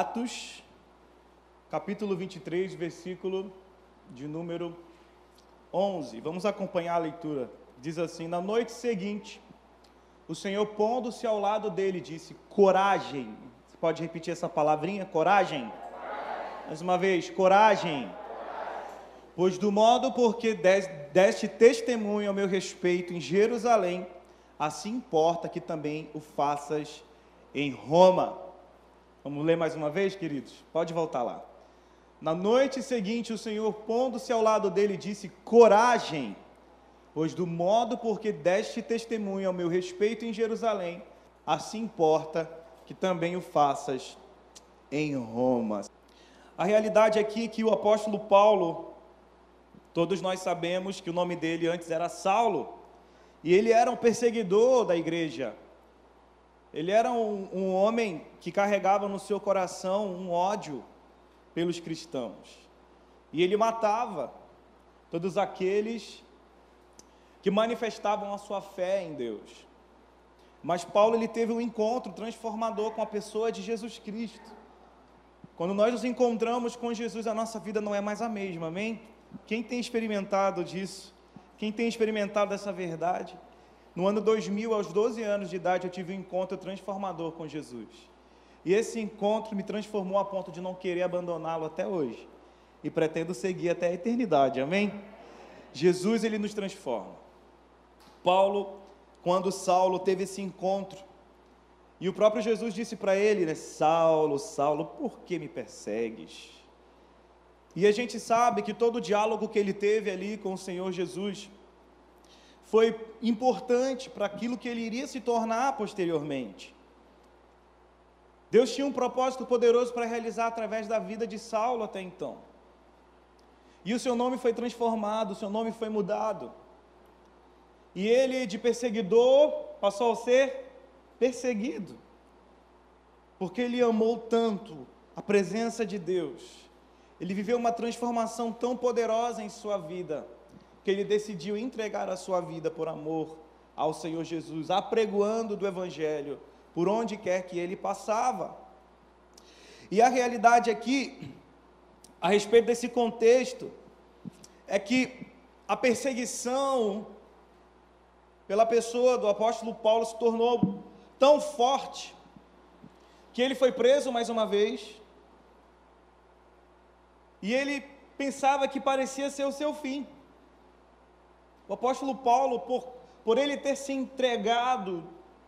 Atos, capítulo 23, versículo de número 11. Vamos acompanhar a leitura. Diz assim: Na noite seguinte, o Senhor, pondo-se ao lado dele, disse: Coragem. Você pode repetir essa palavrinha? Coragem. coragem. Mais uma vez: coragem. coragem. Pois do modo porque deste testemunho ao meu respeito em Jerusalém, assim importa que também o faças em Roma. Vamos ler mais uma vez, queridos? Pode voltar lá. Na noite seguinte, o Senhor, pondo-se ao lado dele, disse: Coragem, pois do modo porque deste testemunho ao meu respeito em Jerusalém, assim importa que também o faças em Roma. A realidade aqui é que o apóstolo Paulo, todos nós sabemos que o nome dele antes era Saulo, e ele era um perseguidor da igreja. Ele era um, um homem que carregava no seu coração um ódio pelos cristãos. E ele matava todos aqueles que manifestavam a sua fé em Deus. Mas Paulo ele teve um encontro transformador com a pessoa de Jesus Cristo. Quando nós nos encontramos com Jesus, a nossa vida não é mais a mesma, amém? Quem tem experimentado disso? Quem tem experimentado essa verdade? No ano 2000, aos 12 anos de idade, eu tive um encontro transformador com Jesus. E esse encontro me transformou a ponto de não querer abandoná-lo até hoje. E pretendo seguir até a eternidade, amém? Jesus, ele nos transforma. Paulo, quando Saulo teve esse encontro, e o próprio Jesus disse para ele, né, Saulo, Saulo, por que me persegues? E a gente sabe que todo o diálogo que ele teve ali com o Senhor Jesus foi importante para aquilo que ele iria se tornar posteriormente. Deus tinha um propósito poderoso para realizar através da vida de Saulo até então. E o seu nome foi transformado, o seu nome foi mudado. E ele, de perseguidor, passou a ser perseguido. Porque ele amou tanto a presença de Deus. Ele viveu uma transformação tão poderosa em sua vida, que ele decidiu entregar a sua vida por amor ao Senhor Jesus, apregoando do Evangelho por onde quer que ele passava. E a realidade aqui, a respeito desse contexto, é que a perseguição pela pessoa do apóstolo Paulo se tornou tão forte que ele foi preso mais uma vez e ele pensava que parecia ser o seu fim. O apóstolo Paulo, por, por ele ter se entregado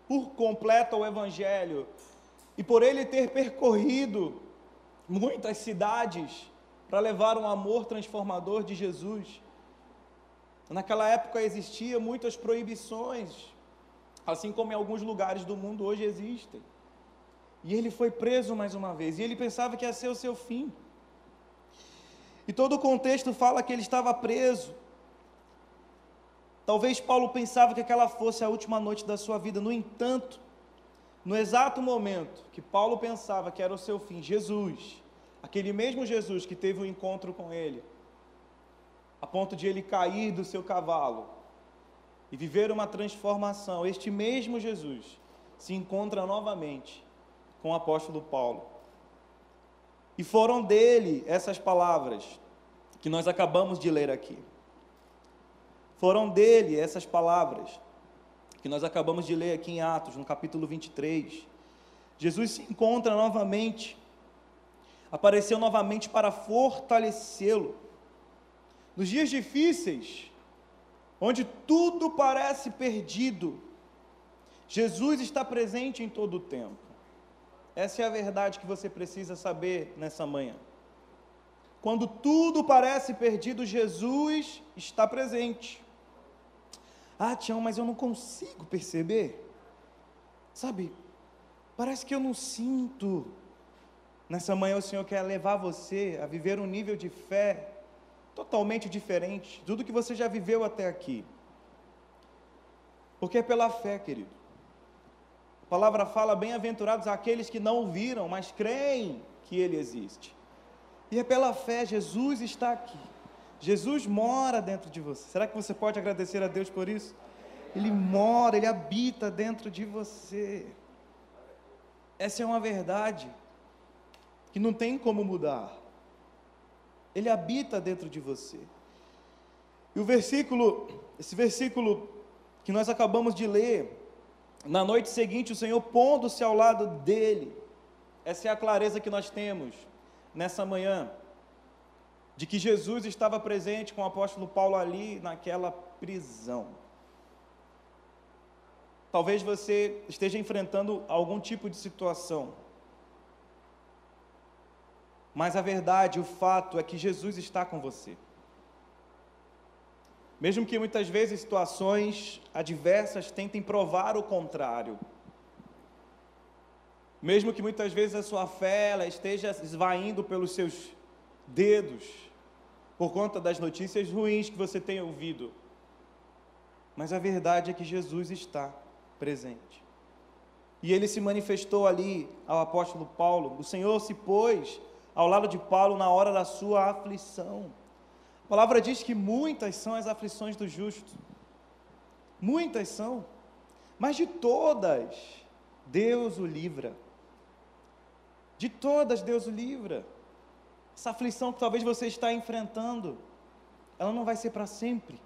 por completo ao Evangelho e por ele ter percorrido muitas cidades para levar um amor transformador de Jesus. Naquela época existiam muitas proibições, assim como em alguns lugares do mundo hoje existem. E ele foi preso mais uma vez, e ele pensava que ia ser o seu fim. E todo o contexto fala que ele estava preso, Talvez Paulo pensava que aquela fosse a última noite da sua vida, no entanto, no exato momento que Paulo pensava que era o seu fim, Jesus, aquele mesmo Jesus que teve um encontro com ele, a ponto de ele cair do seu cavalo e viver uma transformação, este mesmo Jesus se encontra novamente com o apóstolo Paulo. E foram dele essas palavras que nós acabamos de ler aqui. Foram dele essas palavras que nós acabamos de ler aqui em Atos, no capítulo 23. Jesus se encontra novamente, apareceu novamente para fortalecê-lo. Nos dias difíceis, onde tudo parece perdido, Jesus está presente em todo o tempo. Essa é a verdade que você precisa saber nessa manhã. Quando tudo parece perdido, Jesus está presente. Ah, Tião, mas eu não consigo perceber. Sabe, parece que eu não sinto. Nessa manhã o Senhor quer levar você a viver um nível de fé totalmente diferente tudo que você já viveu até aqui. Porque é pela fé, querido. A palavra fala: bem-aventurados aqueles que não o viram, mas creem que ele existe. E é pela fé, Jesus está aqui. Jesus mora dentro de você. Será que você pode agradecer a Deus por isso? Ele mora, ele habita dentro de você. Essa é uma verdade. que não tem como mudar. Ele habita dentro de você. E o versículo, esse versículo que nós acabamos de ler, na noite seguinte o Senhor pondo-se ao lado dele. Essa é a clareza que nós temos nessa manhã, de que Jesus estava presente com o apóstolo Paulo ali naquela prisão. Talvez você esteja enfrentando algum tipo de situação, mas a verdade, o fato é que Jesus está com você. Mesmo que muitas vezes situações adversas tentem provar o contrário. Mesmo que muitas vezes a sua fé esteja esvaindo pelos seus dedos, por conta das notícias ruins que você tem ouvido. Mas a verdade é que Jesus está presente. E ele se manifestou ali ao apóstolo Paulo. O Senhor se pôs ao lado de Paulo na hora da sua aflição. A palavra diz que muitas são as aflições do justo. Muitas são. Mas de todas, Deus o livra. De todas, Deus o livra. Essa aflição que talvez você está enfrentando, ela não vai ser para sempre.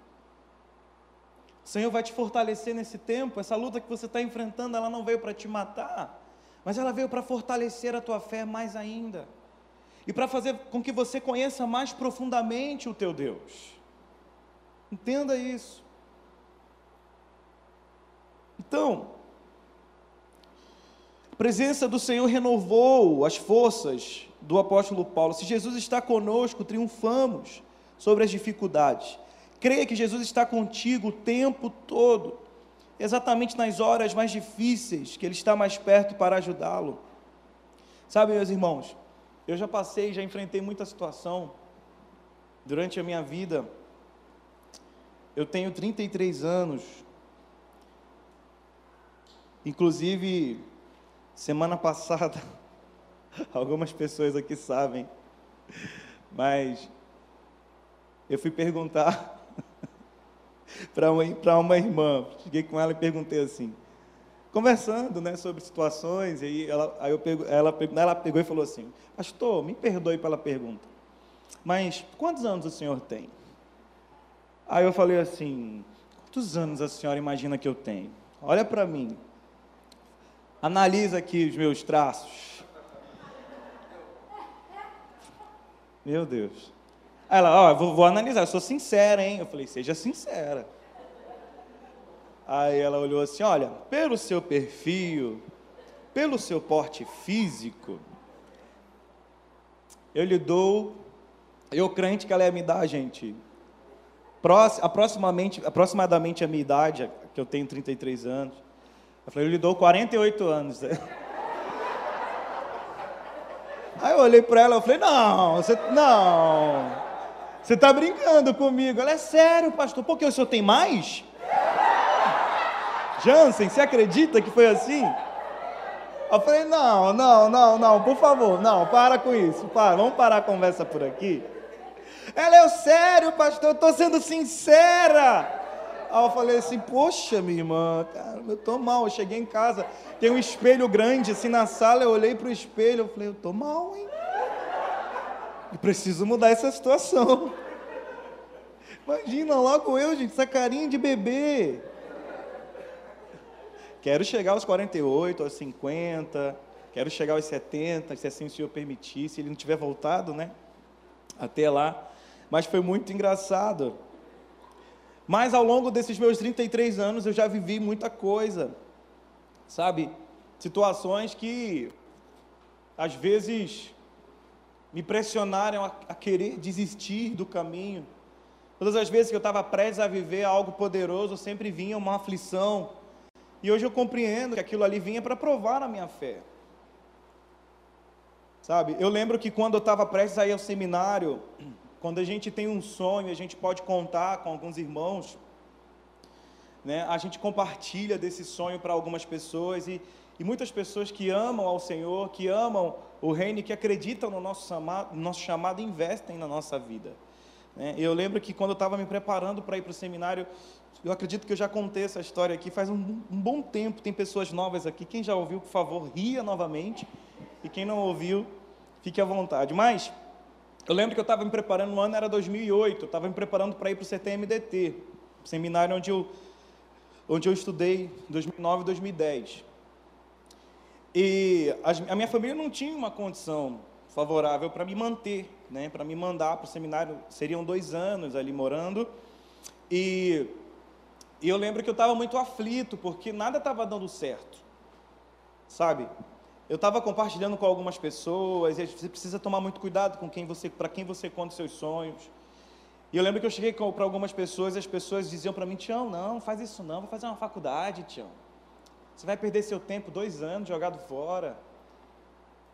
O Senhor vai te fortalecer nesse tempo. Essa luta que você está enfrentando, ela não veio para te matar, mas ela veio para fortalecer a tua fé mais ainda e para fazer com que você conheça mais profundamente o teu Deus. Entenda isso. Então, a presença do Senhor renovou as forças do apóstolo Paulo. Se Jesus está conosco, triunfamos sobre as dificuldades. Creia que Jesus está contigo o tempo todo, exatamente nas horas mais difíceis, que Ele está mais perto para ajudá-lo. Sabe, meus irmãos, eu já passei, já enfrentei muita situação durante a minha vida. Eu tenho 33 anos. Inclusive, semana passada, algumas pessoas aqui sabem, mas eu fui perguntar para uma, irmã, cheguei com ela e perguntei assim, conversando né, sobre situações, e aí ela, aí eu pego, ela, ela pegou e falou assim, pastor, me perdoe pela pergunta, mas quantos anos o senhor tem? Aí eu falei assim, quantos anos a senhora imagina que eu tenho? Olha para mim, analisa aqui os meus traços. Meu Deus. Aí ela, ó, oh, vou, vou analisar, eu sou sincera, hein? Eu falei, seja sincera. Aí ela olhou assim: Olha, pelo seu perfil, pelo seu porte físico, eu lhe dou, eu crente que ela ia me dar, gente, aproximadamente, aproximadamente a minha idade, que eu tenho 33 anos. Eu falei, eu lhe dou 48 anos. Aí eu olhei para ela e falei, não, você, não, você está brincando comigo. Ela é sério, pastor, porque o senhor tem mais? Jansen, você acredita que foi assim? Eu falei, não, não, não, não, por favor, não, para com isso, para, vamos parar a conversa por aqui. Ela é sério, pastor, eu estou sendo sincera. Aí eu falei assim, poxa, minha irmã, cara, eu estou mal. Eu cheguei em casa, tem um espelho grande assim na sala, eu olhei para o espelho, eu falei, eu estou mal, hein? E preciso mudar essa situação. Imagina, logo eu, gente, essa carinha de bebê. Quero chegar aos 48, aos 50, quero chegar aos 70, se assim o Senhor permitir, se ele não tiver voltado, né? Até lá. Mas foi muito engraçado. Mas ao longo desses meus 33 anos eu já vivi muita coisa. Sabe? Situações que às vezes me pressionaram a, a querer desistir do caminho. Todas as vezes que eu estava prestes a viver algo poderoso, sempre vinha uma aflição, e hoje eu compreendo que aquilo ali vinha para provar a minha fé. Sabe, eu lembro que quando eu estava prestes a ir ao seminário, quando a gente tem um sonho, a gente pode contar com alguns irmãos, né, a gente compartilha desse sonho para algumas pessoas e, e muitas pessoas que amam ao Senhor, que amam o reino, que acreditam no nosso chamado, no nosso chamado investem na nossa vida. Né? Eu lembro que quando eu estava me preparando para ir para o seminário, eu acredito que eu já contei essa história aqui faz um, um, bom tempo. Tem pessoas novas aqui. Quem já ouviu, por favor, ria novamente. E quem não ouviu, fique à vontade. Mas eu lembro que eu estava me preparando, no ano era 2008, eu estava me preparando para ir para o CTMDT, seminário onde eu, onde eu estudei 2009 e 2010. E a, minha família não tinha uma condição favorável para me manter, né, para me mandar para o seminário. Seriam dois anos ali morando. E, e eu lembro que eu estava muito aflito, porque nada estava dando certo. Sabe? Eu estava compartilhando com algumas pessoas, e você precisa tomar muito cuidado com quem você, para quem você conta os seus sonhos. E eu lembro que eu cheguei para algumas pessoas e as pessoas diziam para mim, Tião, não, faz isso não, vai fazer uma faculdade, Tião. Você vai perder seu tempo, dois anos jogado fora.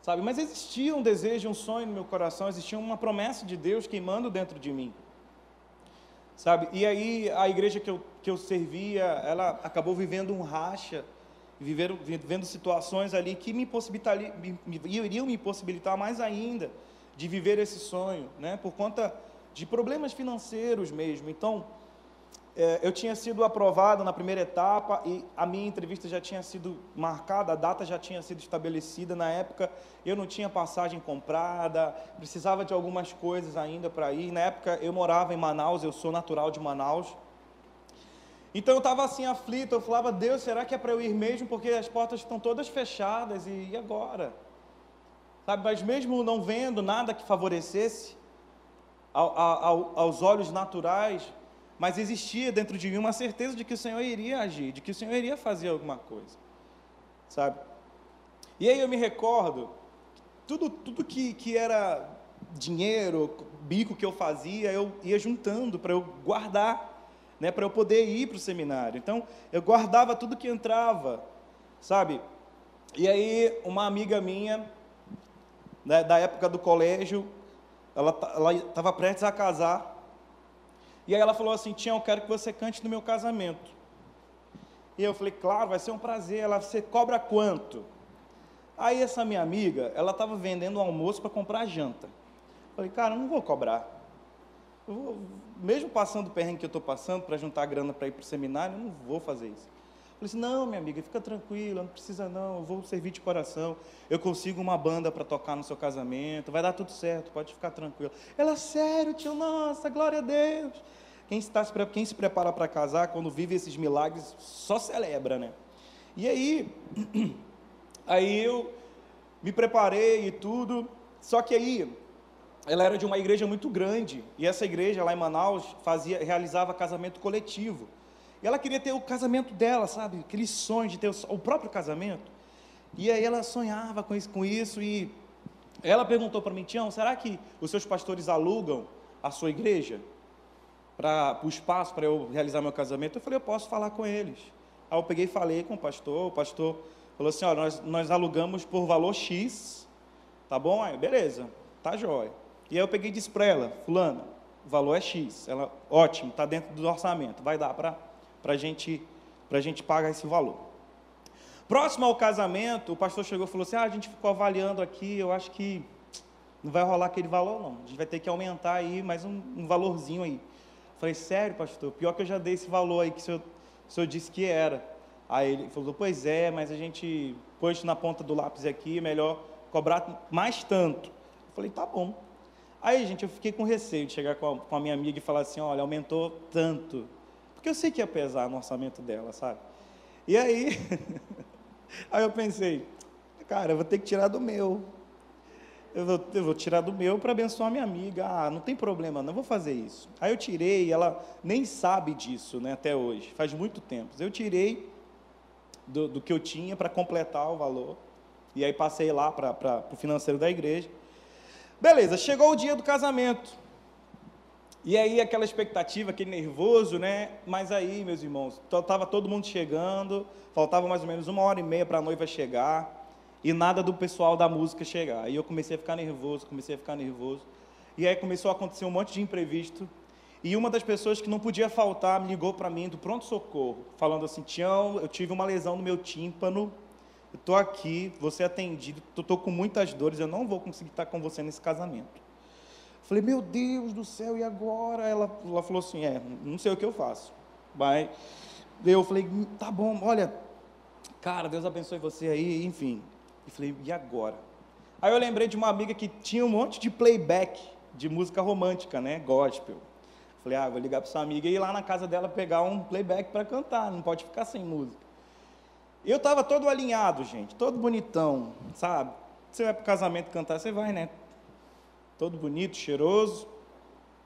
Sabe? Mas existia um desejo, um sonho no meu coração, existia uma promessa de Deus queimando dentro de mim. Sabe? E aí a igreja que eu, que eu servia, ela acabou vivendo um racha, vivendo, vivendo situações ali que me, me, iriam me possibilitar mais ainda de viver esse sonho, né? Por conta de problemas financeiros mesmo. Então, é, eu tinha sido aprovado na primeira etapa e a minha entrevista já tinha sido marcada, a data já tinha sido estabelecida. Na época, eu não tinha passagem comprada, precisava de algumas coisas ainda para ir. Na época, eu morava em Manaus, eu sou natural de Manaus. Então, eu estava assim aflito. Eu falava, Deus, será que é para eu ir mesmo? Porque as portas estão todas fechadas e, e agora? Sabe, mas mesmo não vendo nada que favorecesse ao, ao, aos olhos naturais, mas existia dentro de mim uma certeza de que o Senhor iria agir, de que o Senhor iria fazer alguma coisa, sabe? E aí eu me recordo, tudo, tudo que, que era dinheiro, bico que eu fazia, eu ia juntando para eu guardar, né, para eu poder ir para o seminário. Então, eu guardava tudo que entrava, sabe? E aí, uma amiga minha, né, da época do colégio, ela estava prestes a casar, e aí ela falou assim: Tião, eu quero que você cante no meu casamento. E eu falei: Claro, vai ser um prazer. Ela, você cobra quanto? Aí essa minha amiga, ela estava vendendo almoço para comprar janta. Eu falei: Cara, eu não vou cobrar. Vou, mesmo passando o perrengue que eu estou passando para juntar grana para ir para o seminário, eu não vou fazer isso. Falei assim, não, minha amiga, fica tranquila, não precisa não, eu vou servir de coração, eu consigo uma banda para tocar no seu casamento, vai dar tudo certo, pode ficar tranquila. Ela, sério, tio, nossa, glória a Deus. Quem, está, quem se prepara para casar, quando vive esses milagres, só celebra, né? E aí, aí eu me preparei e tudo, só que aí, ela era de uma igreja muito grande, e essa igreja lá em Manaus fazia, realizava casamento coletivo. E ela queria ter o casamento dela, sabe? Aquele sonho de ter o, próprio casamento. E aí ela sonhava com isso, com isso e ela perguntou para mim, Tião, será que os seus pastores alugam a sua igreja para o espaço para eu realizar meu casamento? Eu falei, eu posso falar com eles. Aí eu peguei e falei com o pastor, o pastor falou assim, olha, nós, nós alugamos por valor X, tá bom? Aí, beleza, tá jóia. E aí eu peguei e disse para ela, fulana, o valor é X. Ela, ótimo, está dentro do orçamento, vai dar para para gente, a gente pagar esse valor. Próximo ao casamento, o pastor chegou e falou assim: ah, a gente ficou avaliando aqui, eu acho que não vai rolar aquele valor, não. A gente vai ter que aumentar aí mais um, um valorzinho aí. Eu falei, sério, pastor? Pior que eu já dei esse valor aí que o senhor, o senhor disse que era. Aí ele falou, pois é, mas a gente pôs na ponta do lápis aqui, melhor cobrar mais tanto. Eu falei, tá bom. Aí, gente, eu fiquei com receio de chegar com a, com a minha amiga e falar assim, olha, aumentou tanto. Porque eu sei que ia pesar no orçamento dela, sabe? E aí, aí eu pensei, cara, eu vou ter que tirar do meu. Eu vou, eu vou tirar do meu para abençoar minha amiga. Ah, não tem problema, não vou fazer isso. Aí eu tirei, ela nem sabe disso, né, até hoje. Faz muito tempo. Eu tirei do, do que eu tinha para completar o valor. E aí passei lá para o financeiro da igreja. Beleza, chegou o dia do casamento. E aí aquela expectativa, aquele nervoso, né? Mas aí, meus irmãos, estava todo mundo chegando, faltava mais ou menos uma hora e meia para a noiva chegar, e nada do pessoal da música chegar. E eu comecei a ficar nervoso, comecei a ficar nervoso. E aí começou a acontecer um monte de imprevisto. E uma das pessoas que não podia faltar me ligou para mim do pronto-socorro, falando assim: Tião, eu tive uma lesão no meu tímpano, eu estou aqui, você é atendido, estou com muitas dores, eu não vou conseguir estar com você nesse casamento. Falei, meu Deus do céu, e agora? Ela, ela falou assim, é, não sei o que eu faço. Vai. Eu falei, tá bom, olha, cara, Deus abençoe você aí, enfim. E falei, e agora? Aí eu lembrei de uma amiga que tinha um monte de playback de música romântica, né? Gospel. Falei, ah, vou ligar para sua amiga e ir lá na casa dela pegar um playback para cantar, não pode ficar sem música. Eu estava todo alinhado, gente, todo bonitão, sabe? Você vai para o casamento cantar, você vai, né? Todo bonito, cheiroso.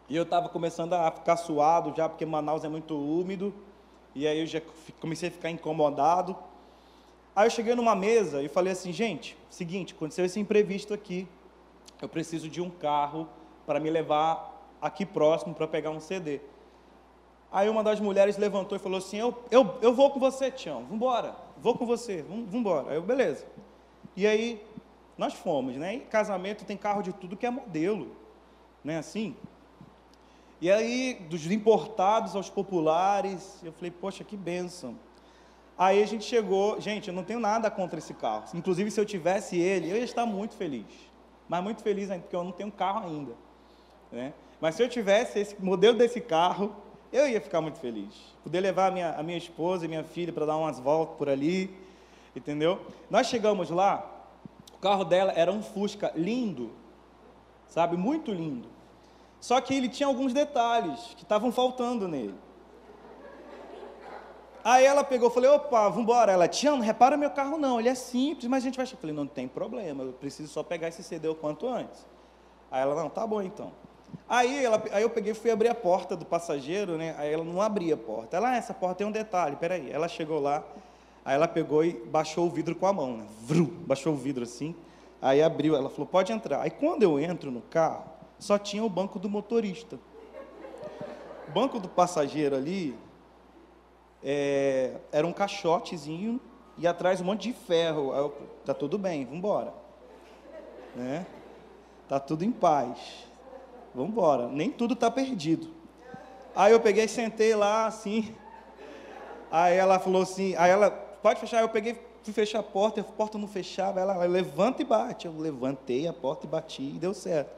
E eu estava começando a ficar suado já, porque Manaus é muito úmido. E aí eu já comecei a ficar incomodado. Aí eu cheguei numa mesa e falei assim, gente, seguinte, aconteceu esse imprevisto aqui. Eu preciso de um carro para me levar aqui próximo para pegar um CD. Aí uma das mulheres levantou e falou assim: Eu, eu, eu vou com você, Tião, vamos embora, vou com você, vamos embora. Aí eu, beleza. E aí nós fomos, né? Casamento tem carro de tudo que é modelo, né? Assim. E aí, dos importados aos populares, eu falei, poxa, que bênção. Aí a gente chegou, gente, eu não tenho nada contra esse carro. Inclusive, se eu tivesse ele, eu ia estar muito feliz. Mas muito feliz ainda, porque eu não tenho carro ainda. Né? Mas se eu tivesse esse modelo desse carro, eu ia ficar muito feliz. Poder levar a minha, a minha esposa e minha filha para dar umas voltas por ali, entendeu? Nós chegamos lá, o carro dela era um Fusca lindo, sabe? Muito lindo. Só que ele tinha alguns detalhes que estavam faltando nele. Aí ela pegou, falei, opa, vamos embora. Ela, Tião, não repara meu carro não, ele é simples, mas a gente vai... Eu falei, não tem problema, eu preciso só pegar esse CD o quanto antes. Aí ela, não, tá bom então. Aí, ela, aí eu peguei fui abrir a porta do passageiro, né? Aí ela não abria a porta. Ela, ah, essa porta tem um detalhe, peraí. Ela chegou lá, aí ela pegou e baixou o vidro com a mão, né? Vru, baixou o vidro assim. Aí abriu, ela falou, pode entrar. Aí quando eu entro no carro, só tinha o banco do motorista. O banco do passageiro ali é, era um caixotezinho e atrás um monte de ferro. Aí eu, tá tudo bem, vamos embora. Né? Tá tudo em paz vamos embora, nem tudo está perdido. Aí eu peguei, sentei lá assim, aí ela falou assim, aí ela, pode fechar, eu peguei, fui fechar a porta, a porta não fechava, ela, ela levanta e bate, eu levantei a porta e bati, e deu certo.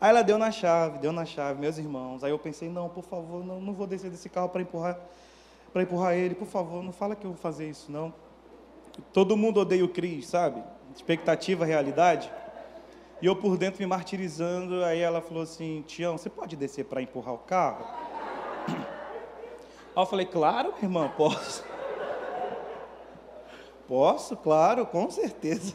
Aí ela deu na chave, deu na chave, meus irmãos, aí eu pensei, não, por favor, não, não vou descer desse carro para empurrar, para empurrar ele, por favor, não fala que eu vou fazer isso, não. Todo mundo odeia o Cris, sabe? Expectativa, realidade. E eu por dentro me martirizando, aí ela falou assim, Tião, você pode descer para empurrar o carro? Aí eu falei, claro, irmã, posso. Posso, claro, com certeza.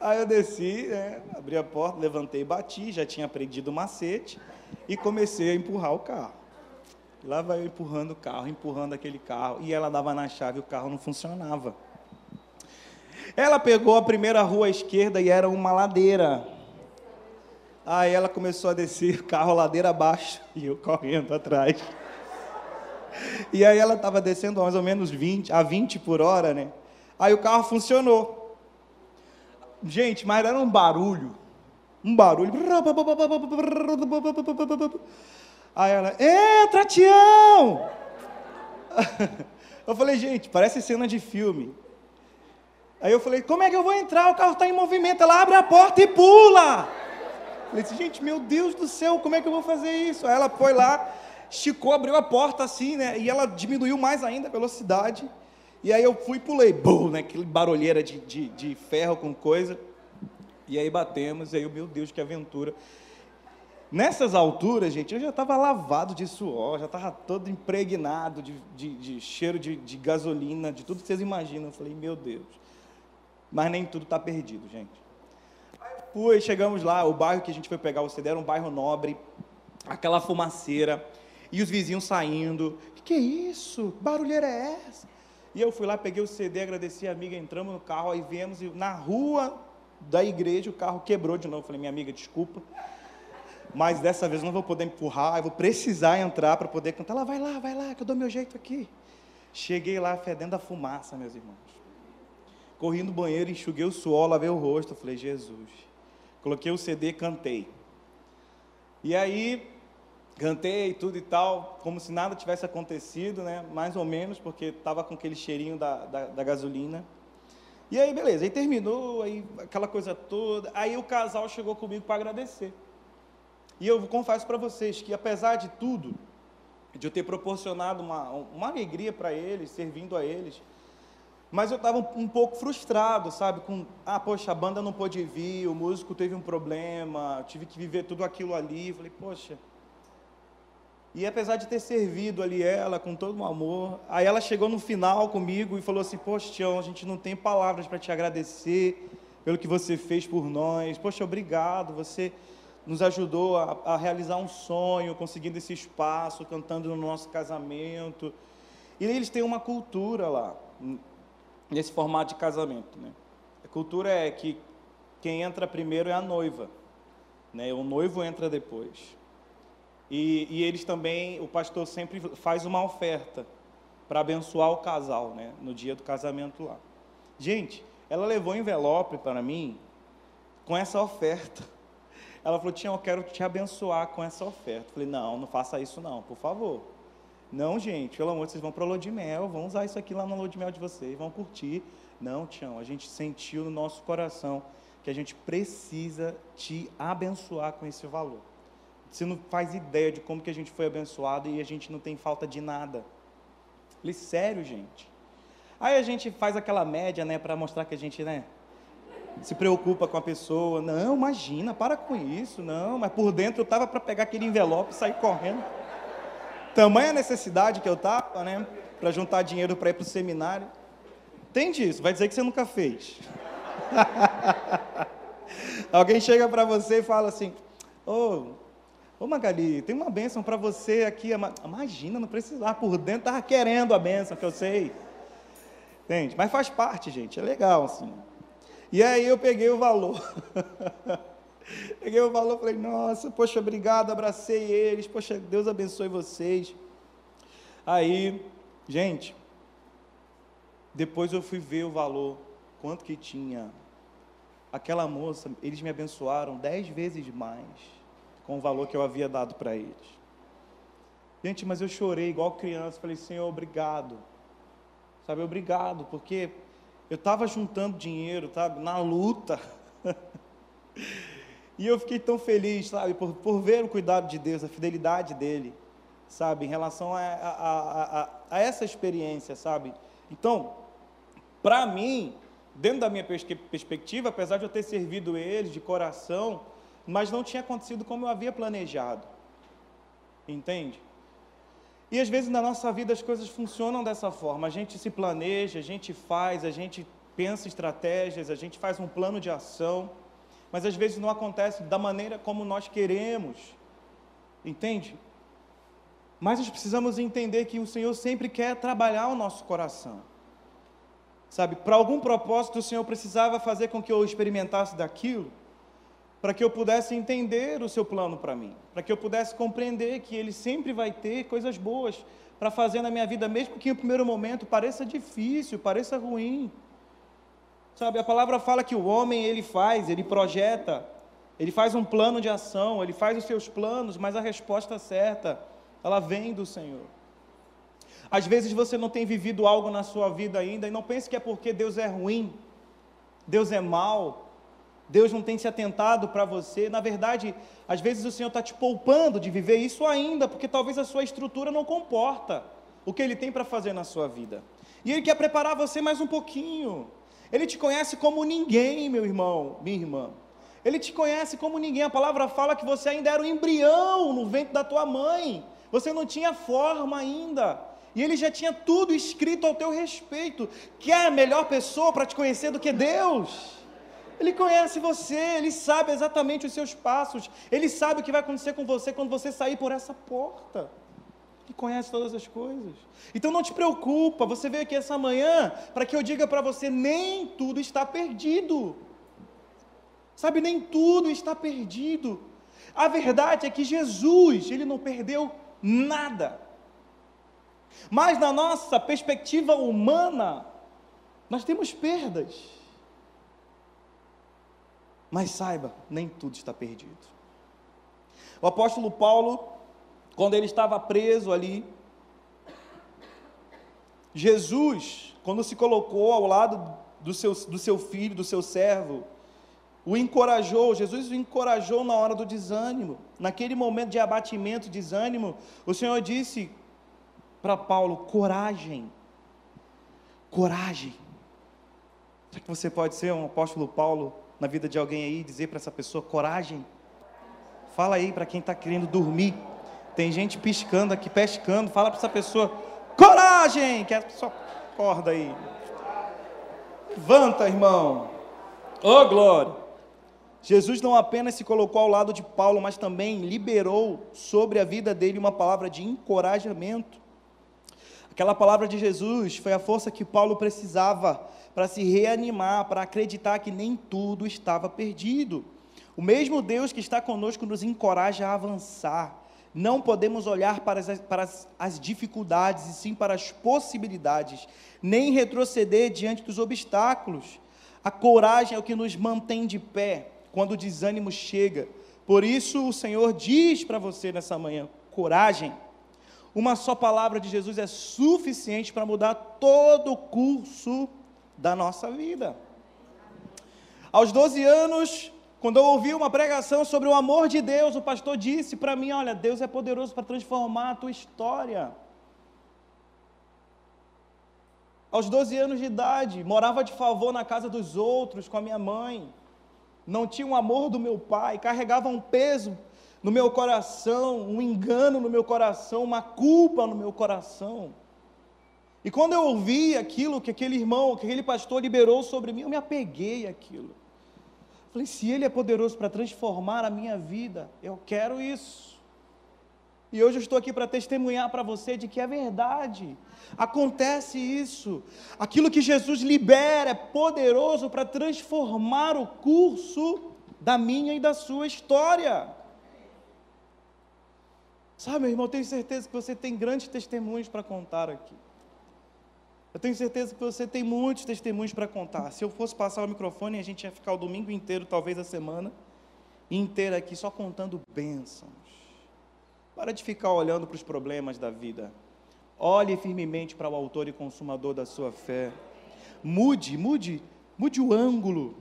Aí eu desci, né, abri a porta, levantei, bati, já tinha aprendido o macete e comecei a empurrar o carro. Lá vai eu empurrando o carro, empurrando aquele carro, e ela dava na chave e o carro não funcionava. Ela pegou a primeira rua à esquerda e era uma ladeira. Aí ela começou a descer, carro ladeira abaixo, e eu correndo atrás. E aí ela estava descendo mais ou menos 20, a 20 por hora, né? Aí o carro funcionou. Gente, mas era um barulho. Um barulho. Aí ela, entra, Tião! Eu falei, gente, parece cena de filme. Aí eu falei, como é que eu vou entrar? O carro está em movimento. Ela abre a porta e pula. Falei assim, gente, meu Deus do céu, como é que eu vou fazer isso? Aí ela foi lá, esticou, abriu a porta assim, né? E ela diminuiu mais ainda a velocidade. E aí eu fui e pulei, bum, né? Aquele barulheira de, de, de ferro com coisa. E aí batemos, e aí, meu Deus, que aventura. Nessas alturas, gente, eu já estava lavado de suor, já estava todo impregnado de, de, de cheiro de, de, gasolina, de tudo que vocês imaginam. Eu falei, meu Deus. Mas nem tudo está perdido, gente. Fui, chegamos lá, o bairro que a gente foi pegar o CD era um bairro nobre, aquela fumaceira, e os vizinhos saindo. Que, que é isso? Barulheira é essa? E eu fui lá, peguei o CD, agradeci a amiga, entramos no carro, aí viemos, e na rua da igreja o carro quebrou de novo. Falei, minha amiga, desculpa, mas dessa vez eu não vou poder empurrar, eu vou precisar entrar para poder cantar. Ela, vai lá, vai lá, que eu dou meu jeito aqui. Cheguei lá fedendo a fumaça, meus irmãos. Corri no banheiro, enxuguei o suor, lavei o rosto. Falei, Jesus. Coloquei o CD, cantei. E aí, cantei tudo e tal, como se nada tivesse acontecido, né? Mais ou menos, porque estava com aquele cheirinho da, da, da, gasolina. E aí, beleza, aí terminou, aí aquela coisa toda. Aí o casal chegou comigo para agradecer. E eu confesso para vocês que, apesar de tudo, de eu ter proporcionado uma, uma alegria para eles, servindo a eles, Mas eu estava um, pouco frustrado, sabe? Com, ah, poxa, a banda não pôde vir, o músico teve um problema, tive que viver tudo aquilo ali. Falei, poxa. E apesar de ter servido ali ela com todo o amor, aí ela chegou no final comigo e falou assim: Poxa, Tião, a gente não tem palavras para te agradecer pelo que você fez por nós. Poxa, obrigado, você nos ajudou a, a realizar um sonho, conseguindo esse espaço, cantando no nosso casamento. E eles têm uma cultura lá nesse formato de casamento. Né? A cultura é que quem entra primeiro é a noiva, né? o noivo entra depois. E, e eles também, o pastor sempre faz uma oferta para abençoar o casal, né? no dia do casamento lá. Gente, ela levou um envelope para mim com essa oferta. Ela falou: Tião, eu quero te abençoar com essa oferta. Eu falei: Não, não faça isso, não, por favor. Não, gente, pelo amor vocês vão para a de mel, vão usar isso aqui lá na lua de mel de vocês, vão curtir. Não, Tião, a gente sentiu no nosso coração que a gente precisa te abençoar com esse valor. Você não faz ideia de como que a gente foi abençoado e a gente não tem falta de nada. Falei, sério, gente? Aí a gente faz aquela média, né, para mostrar que a gente, né, se preocupa com a pessoa. Não, imagina, para com isso, não. Mas por dentro eu estava para pegar aquele envelope e sair correndo. Tamanha necessidade que eu estava, né? Para juntar dinheiro para ir para o seminário. Entende isso? Vai dizer que você nunca fez. Alguém chega para você e fala assim: Ô, oh, ô Magali, tem uma bênção para você aqui. Imagina, não precisar. Por dentro estava querendo a bênção, que eu sei. Entende? Mas faz parte, gente. É legal, assim. E aí eu peguei o valor. Peguei o valor, falei, nossa, poxa, obrigado, abracei eles, poxa, Deus abençoe vocês. Aí, gente, depois eu fui ver o valor, quanto que tinha. Aquela moça, eles me abençoaram dez vezes mais com o valor que eu havia dado para eles. Gente, mas eu chorei igual criança, falei, Senhor, obrigado. Sabe, obrigado, porque eu estava juntando dinheiro, sabe, na luta. E eu fiquei tão feliz, sabe, por, por ver o cuidado de Deus, a fidelidade dele, sabe, em relação a, a, a, a essa experiência, sabe. Então, para mim, dentro da minha perspectiva, apesar de eu ter servido ele de coração, mas não tinha acontecido como eu havia planejado. Entende? E às vezes na nossa vida as coisas funcionam dessa forma. A gente se planeja, a gente faz, a gente pensa estratégias, a gente faz um plano de ação mas às vezes não acontece da maneira como nós queremos. Entende? Mas nós precisamos entender que o Senhor sempre quer trabalhar o nosso coração. Sabe, para algum propósito o Senhor precisava fazer com que eu experimentasse daquilo, para que eu pudesse entender o seu plano para mim, para que eu pudesse compreender que Ele sempre vai ter coisas boas para fazer na minha vida, mesmo que no primeiro momento pareça difícil, pareça ruim. Sabe, a palavra fala que o homem ele faz, ele projeta, ele faz um plano de ação, ele faz os seus planos, mas a resposta certa, ela vem do Senhor. Às vezes você não tem vivido algo na sua vida ainda e não pense que é porque Deus é ruim, Deus é mau, Deus não tem se atentado para você. Na verdade, às vezes o Senhor está te poupando de viver isso ainda, porque talvez a sua estrutura não comporta o que Ele tem para fazer na sua vida. E Ele quer preparar você mais um pouquinho. Ele te conhece como ninguém, meu irmão, minha irmã. Ele te conhece como ninguém. A palavra fala que você ainda era um embrião no ventre da tua mãe. Você não tinha forma ainda. E ele já tinha tudo escrito ao teu respeito. Quer a melhor pessoa para te conhecer do que Deus? Ele conhece você, ele sabe exatamente os seus passos. Ele sabe o que vai acontecer com você quando você sair por essa porta que conhece todas as coisas. Então não te preocupa, você veio aqui essa manhã para que eu diga para você: nem tudo está perdido. Sabe, nem tudo está perdido. A verdade é que Jesus, ele não perdeu nada. Mas na nossa perspectiva humana, nós temos perdas. Mas saiba, nem tudo está perdido. O apóstolo Paulo, quando ele estava preso ali. Jesus, quando se colocou ao lado do seu, do seu filho, do seu servo, o encorajou, Jesus o encorajou na hora do desânimo, naquele momento de abatimento, desânimo, o Senhor disse para Paulo: coragem, coragem, Será que você pode ser um apóstolo Paulo na vida de alguém aí e dizer para essa pessoa coragem? Fala aí para quem está querendo dormir. Tem gente piscando aqui, pescando. Fala para essa pessoa coragem, que a pessoa acorda aí. Levanta, irmão. Oh, glória. Jesus não apenas se colocou ao lado de Paulo, mas também liberou sobre a vida dele uma palavra de encorajamento. Aquela palavra de Jesus foi a força que Paulo precisava para se reanimar, para acreditar que nem tudo estava perdido. O mesmo Deus que está conosco nos encoraja a avançar. Não podemos olhar para as, para as, dificuldades, e sim para as possibilidades, nem retroceder diante dos obstáculos. A coragem é o que nos mantém de pé quando o desânimo chega. Por isso o Senhor diz para você nessa manhã: coragem. Uma só palavra de Jesus é suficiente para mudar todo o curso da nossa vida. Aos 12 anos, quando eu ouvi uma pregação sobre o amor de Deus, o pastor disse para mim: Olha, Deus é poderoso para transformar a tua história. Aos 12 anos de idade, morava de favor na casa dos outros com a minha mãe, não tinha o amor do meu pai, carregava um peso no meu coração, um engano no meu coração, uma culpa no meu coração. E quando eu ouvi aquilo que aquele irmão, que aquele pastor liberou sobre mim, eu me apeguei àquilo. Falei, se ele é poderoso para transformar a minha vida, eu quero isso. E hoje eu estou aqui para testemunhar para você de que é verdade. Acontece isso. Aquilo que Jesus libera é poderoso para transformar o curso da minha e da sua história. Sabe, meu irmão, eu tenho certeza que você tem grandes testemunhos para contar aqui. Eu tenho certeza que você tem muitos testemunhos para contar. Se eu fosse passar o microfone, a gente ia ficar o domingo inteiro, talvez a semana inteira aqui só contando bênçãos. Para de ficar olhando para os problemas da vida. Olhe firmemente para o autor e consumador da sua fé. Mude, mude, mude o ângulo.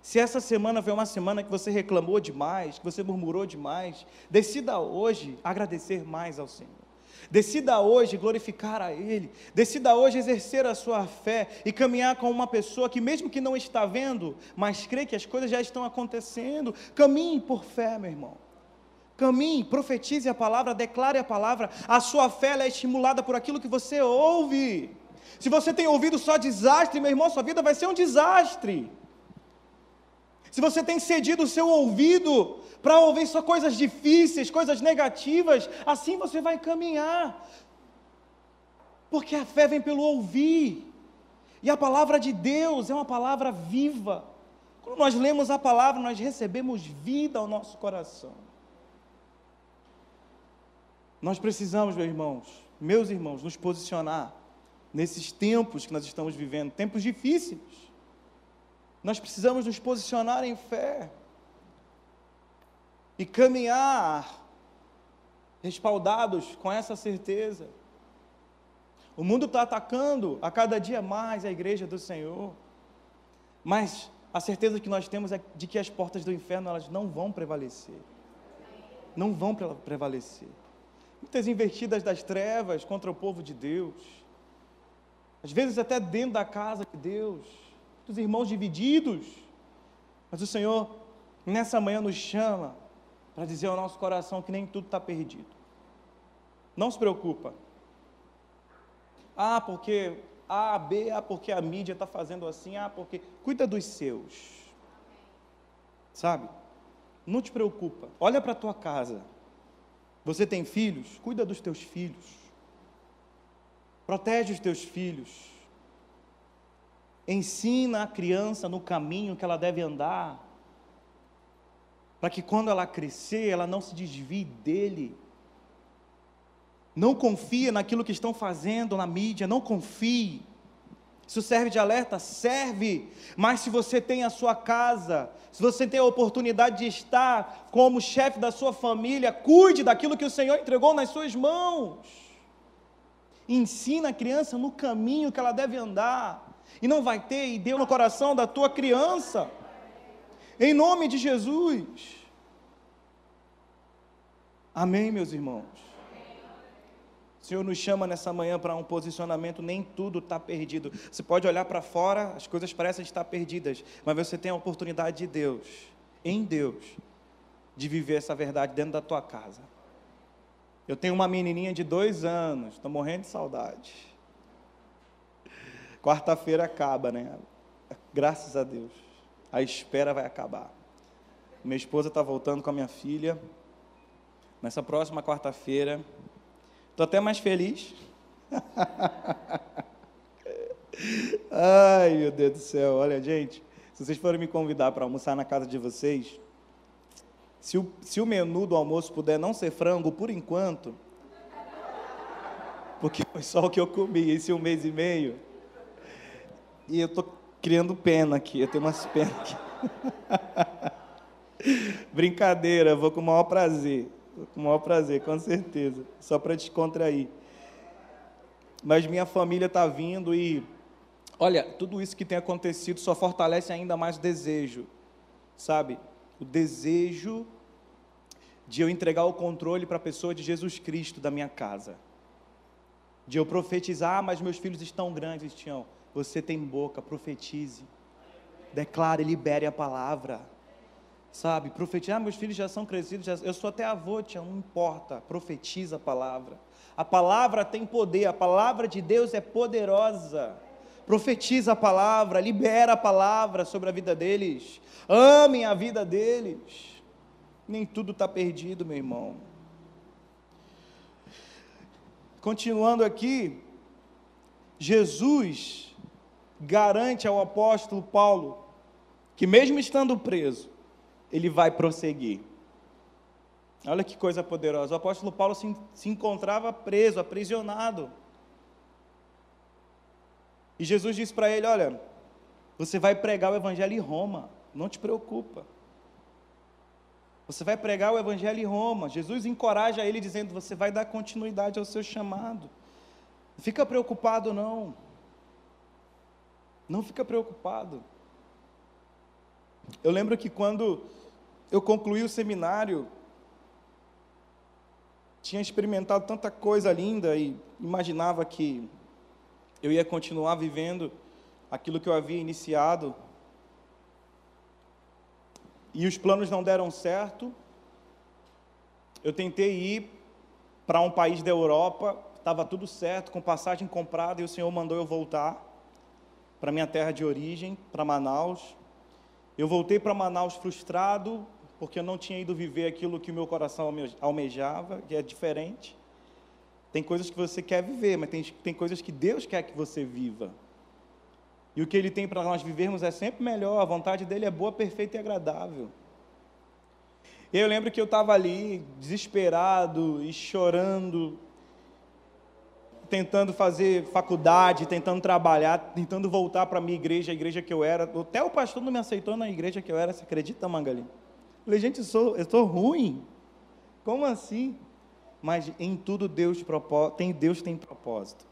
Se essa semana foi uma semana que você reclamou demais, que você murmurou demais, decida hoje agradecer mais ao Senhor. Decida hoje glorificar a Ele. Decida hoje exercer a sua fé e caminhar com uma pessoa que, mesmo que não está vendo, mas crê que as coisas já estão acontecendo. Caminhe por fé, meu irmão. Caminhe, profetize a palavra, declare a palavra. A sua fé é estimulada por aquilo que você ouve. Se você tem ouvido só desastre, meu irmão, sua vida vai ser um desastre se você tem cedido o seu ouvido para ouvir só coisas difíceis, coisas negativas, assim você vai caminhar. Porque a fé vem pelo ouvir. E a palavra de Deus é uma palavra viva. Quando nós lemos a palavra, nós recebemos vida ao nosso coração. Nós precisamos, meus irmãos, meus irmãos, nos posicionar nesses tempos que nós estamos vivendo, tempos difíceis. Nós precisamos nos posicionar em fé e caminhar respaldados com essa certeza. O mundo está atacando a cada dia mais a igreja do Senhor, mas a certeza que nós temos é de que as portas do inferno elas não vão prevalecer. Não vão prevalecer. Muitas invertidas das trevas contra o povo de Deus, às vezes até dentro da casa de Deus dos irmãos divididos. Mas o Senhor, nessa manhã, nos chama para dizer ao nosso coração que nem tudo está perdido. Não se preocupa. Ah, porque A, B, ah, porque a mídia está fazendo assim, ah, porque. Cuida dos seus. Sabe? Não te preocupa. Olha para a tua casa. Você tem filhos? Cuida dos teus filhos. Protege os teus filhos. Ensina a criança no caminho que ela deve andar, para que quando ela crescer, ela não se desvie dele. Não confie naquilo que estão fazendo na mídia, não confie. Isso serve de alerta? Serve. Mas se você tem a sua casa, se você tem a oportunidade de estar como chefe da sua família, cuide daquilo que o Senhor entregou nas suas mãos. Ensina a criança no caminho que ela deve andar e não vai ter, e deu no coração da tua criança, em nome de Jesus. Amém, meus irmãos? Senhor nos chama nessa manhã para um posicionamento, nem tudo está perdido. Você pode olhar para fora, as coisas parecem estar perdidas, mas você tem a oportunidade de Deus, em Deus, de viver essa verdade dentro da tua casa. Eu tenho uma menininha de dois anos, estou morrendo de saudade. Quarta-feira acaba, né? Graças a Deus. A espera vai acabar. Minha esposa está voltando com a minha filha. Nessa próxima quarta-feira. Estou até mais feliz. Ai, meu Deus do céu. Olha, gente, se vocês forem me convidar para almoçar na casa de vocês, se o, se o menu do almoço puder não ser frango, por enquanto, porque foi só o que eu comi esse um mês e meio, e eu estou criando pena aqui, eu tenho umas penas aqui. Brincadeira, vou com o maior prazer. Com o maior prazer, com certeza. Só para descontrair. Mas minha família está vindo e, olha, tudo isso que tem acontecido só fortalece ainda mais o desejo, sabe? O desejo de eu entregar o controle para a pessoa de Jesus Cristo da minha casa. De eu profetizar, ah, mas meus filhos estão grandes, Tião. Você tem boca, profetize. Declare, libere a palavra. Sabe, profetizar, ah, meus filhos já são crescidos, já, eu sou até avô, tia, não importa, profetiza a palavra. A palavra tem poder, a palavra de Deus é poderosa. Profetiza a palavra, libera a palavra sobre a vida deles. Amem a vida deles. Nem tudo está perdido, meu irmão. Continuando aqui, Jesus garante ao apóstolo Paulo que, mesmo estando preso, ele vai prosseguir. Olha que coisa poderosa. O apóstolo Paulo se, se encontrava preso, aprisionado. E Jesus disse para ele: Olha, você vai pregar o evangelho em Roma, não te preocupa. Você vai pregar o evangelho em Roma. Jesus encoraja ele dizendo: Você vai dar continuidade ao seu chamado. Não fica preocupado, não. Não fica preocupado. Eu lembro que quando eu concluí o seminário, tinha experimentado tanta coisa linda e imaginava que eu ia continuar vivendo aquilo que eu havia iniciado. E os planos não deram certo. Eu tentei ir para um país da Europa, estava tudo certo, com passagem comprada, e o Senhor mandou eu voltar para minha terra de origem, para Manaus. Eu voltei para Manaus frustrado, porque eu não tinha ido viver aquilo que o meu coração almejava, que é diferente. Tem coisas que você quer viver, mas tem, tem coisas que Deus quer que você viva. E o que Ele tem para nós vivermos é sempre melhor, a vontade dEle é boa, perfeita e agradável. Eu lembro que eu estava ali, desesperado e chorando, tentando fazer faculdade, tentando trabalhar, tentando voltar para a minha igreja, a igreja que eu era. Até o pastor não me aceitou na igreja que eu era, você acredita, Mangali? Falei, gente, eu sou, ruim. Como assim? Mas em tudo Deus tem Deus tem propósito.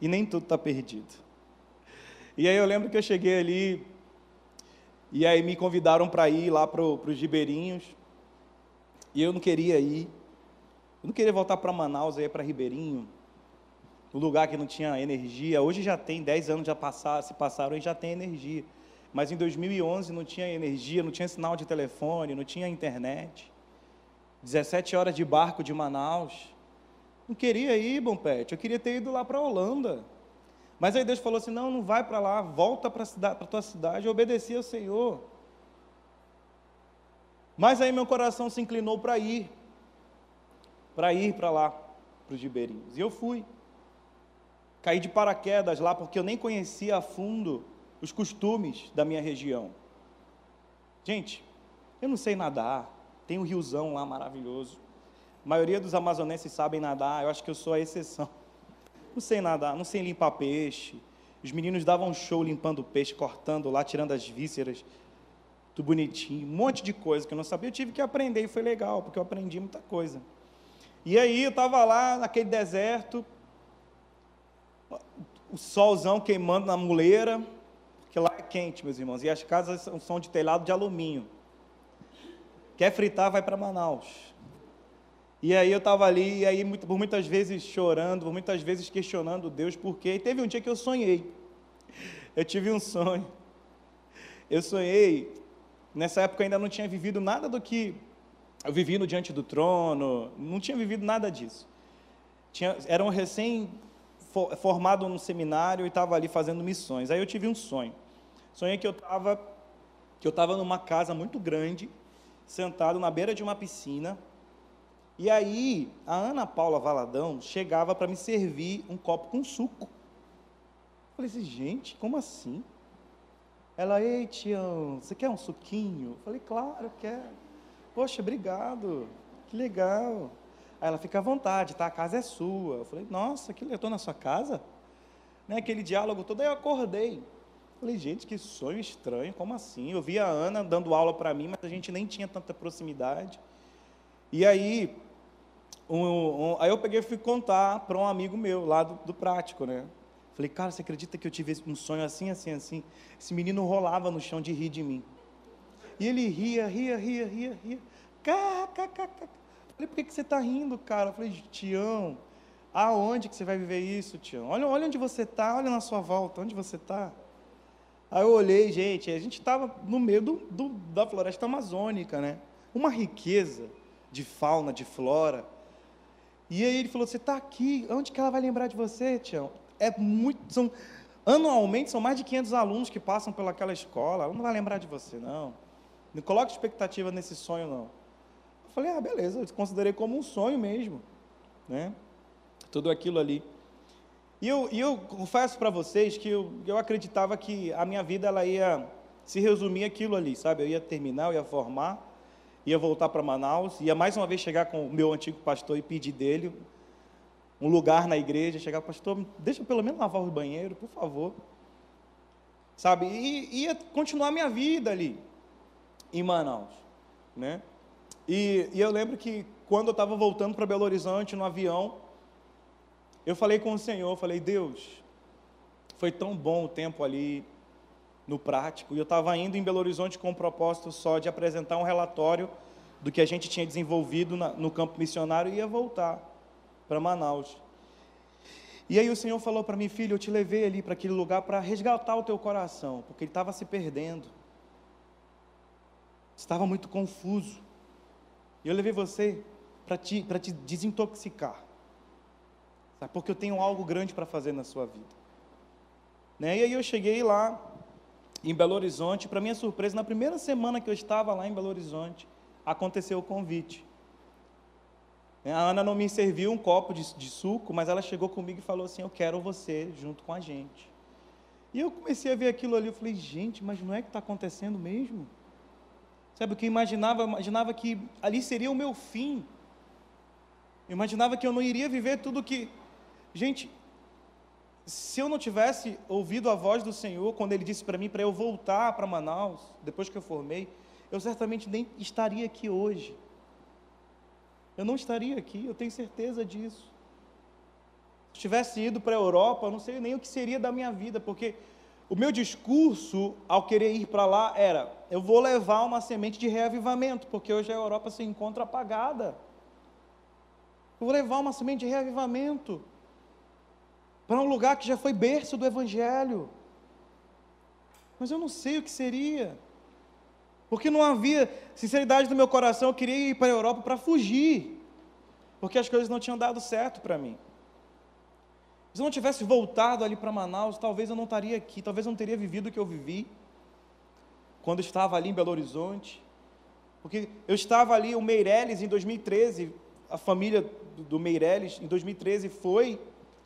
E nem tudo está perdido. E aí eu lembro que eu cheguei ali, e aí me convidaram para ir lá para os Ribeirinhos, e eu não queria ir. Eu não queria voltar para Manaus, aí para Ribeirinho, um lugar que não tinha energia. Hoje já tem, 10 anos já passaram, se passaram e já tem energia. Mas em 2011 não tinha energia, não tinha sinal de telefone, não tinha internet. 17 horas de barco de Manaus. Não queria ir, bom pet, eu queria ter ido lá para a Holanda. Mas aí Deus falou assim: não, não vai para lá, volta para a tua cidade e obedecer ao Senhor. Mas aí meu coração se inclinou para ir, para ir para lá, para os ribeirinhos. E eu fui. Caí de paraquedas lá porque eu nem conhecia a fundo os costumes da minha região. Gente, eu não sei nadar, tem um riozão lá maravilhoso. A maioria dos amazonenses sabem nadar, eu acho que eu sou a exceção. Não sei nadar, não sei limpar peixe. Os meninos davam um show limpando peixe, cortando lá, tirando as vísceras. Tudo bonitinho, um monte de coisa que eu não sabia. Eu tive que aprender e foi legal, porque eu aprendi muita coisa. E aí eu estava lá naquele deserto, o solzão queimando na muleira, porque lá é quente, meus irmãos, e as casas são de telhado de alumínio. Quer fritar, vai para Manaus. E aí eu estava ali, e aí por muitas vezes chorando, por muitas vezes questionando Deus por quê. E teve um dia que eu sonhei. Eu tive um sonho. Eu sonhei, nessa época eu ainda não tinha vivido nada do que eu vivi no Diante do Trono, não tinha vivido nada disso. Tinha, era um recém formado no seminário e estava ali fazendo missões. Aí eu tive um sonho. Sonhei que eu estava que eu estava numa casa muito grande, sentado na beira de uma piscina, e aí, a Ana Paula Valadão chegava para me servir um copo com suco. Eu falei assim, gente, como assim? Ela, ei, Tião, você quer um suquinho? Eu falei, claro, quero. Poxa, obrigado, que legal. Aí ela, fica à vontade, tá? A casa é sua. Eu falei, nossa, que eu estou na sua casa? Né, aquele diálogo todo, aí eu acordei. Falei, gente, que sonho estranho, como assim? Eu vi a Ana dando aula para mim, mas a gente nem tinha tanta proximidade. E aí, um, um, aí eu peguei e fui contar para um amigo meu lá do, do prático, né? Falei, cara, você acredita que eu tive um sonho assim, assim, assim? Esse menino rolava no chão de rir de mim. E ele ria, ria, ria, ria, ria. Cá, cá, cá, cá. Falei, por que, que você está rindo, cara? Eu falei, Tião, aonde que você vai viver isso, Tião? Olha, olha onde você está, olha na sua volta, onde você está. Aí eu olhei, gente, a gente estava no meio do, do, da floresta amazônica, né? Uma riqueza de fauna, de flora e aí ele falou: Você está aqui, onde que ela vai lembrar de você, Tião? É muito. São, anualmente são mais de 500 alunos que passam pelaquela escola, ela não vai lembrar de você, não. Não coloque expectativa nesse sonho, não. Eu falei: Ah, beleza, eu considerei como um sonho mesmo, né? Tudo aquilo ali. E eu, e eu confesso para vocês que eu, eu acreditava que a minha vida ela ia se resumir aquilo ali, sabe? Eu ia terminar, eu ia formar ia voltar para Manaus, ia mais uma vez chegar com o meu antigo pastor e pedir dele um lugar na igreja, chegar, pastor, deixa pelo menos lavar o banheiro, por favor. Sabe? E ia continuar minha vida ali, em Manaus, né? E, e eu lembro que quando eu estava voltando para Belo Horizonte no avião, eu falei com o Senhor, falei, Deus, foi tão bom o tempo ali, no prático. E eu estava indo em Belo Horizonte com o propósito só de apresentar um relatório do que a gente tinha desenvolvido na, no campo missionário e ia voltar para Manaus. E aí o Senhor falou para mim, filho, eu te levei ali para aquele lugar para resgatar o teu coração, porque ele estava se perdendo. Estava muito confuso. E eu levei você para te, te desintoxicar. Sabe? Porque eu tenho algo grande para fazer na sua vida. Né? E aí eu cheguei lá, em Belo Horizonte. Para minha surpresa, na primeira semana que eu estava lá em Belo Horizonte, aconteceu o convite. A Ana não me serviu um copo de, de, suco, mas ela chegou comigo e falou assim: Eu quero você junto com a gente. E eu comecei a ver aquilo ali, eu falei: Gente, mas não é que está acontecendo mesmo? Sabe o que eu imaginava? Eu imaginava que ali seria o meu fim. Eu imaginava que eu não iria viver tudo que. Gente, se eu não tivesse ouvido a voz do Senhor quando Ele disse para mim para eu voltar para Manaus, depois que eu formei, eu certamente nem estaria aqui hoje. Eu não estaria aqui, eu tenho certeza disso. Se tivesse ido para a Europa, eu não sei nem o que seria da minha vida, porque o meu discurso ao querer ir para lá era: eu vou levar uma semente de reavivamento, porque hoje a Europa se encontra apagada. Eu vou levar uma semente de reavivamento para um lugar que já foi berço do Evangelho. Mas eu não sei o que seria. Porque não havia sinceridade no meu coração, eu queria ir para a Europa para fugir. Porque as coisas não tinham dado certo para mim. Se eu não tivesse voltado ali para Manaus, talvez eu não estaria aqui, talvez eu não teria vivido o que eu vivi quando estava ali em Belo Horizonte. Porque eu estava ali, o Meirelles, em 2013, a família do Meirelles, em 2013, foi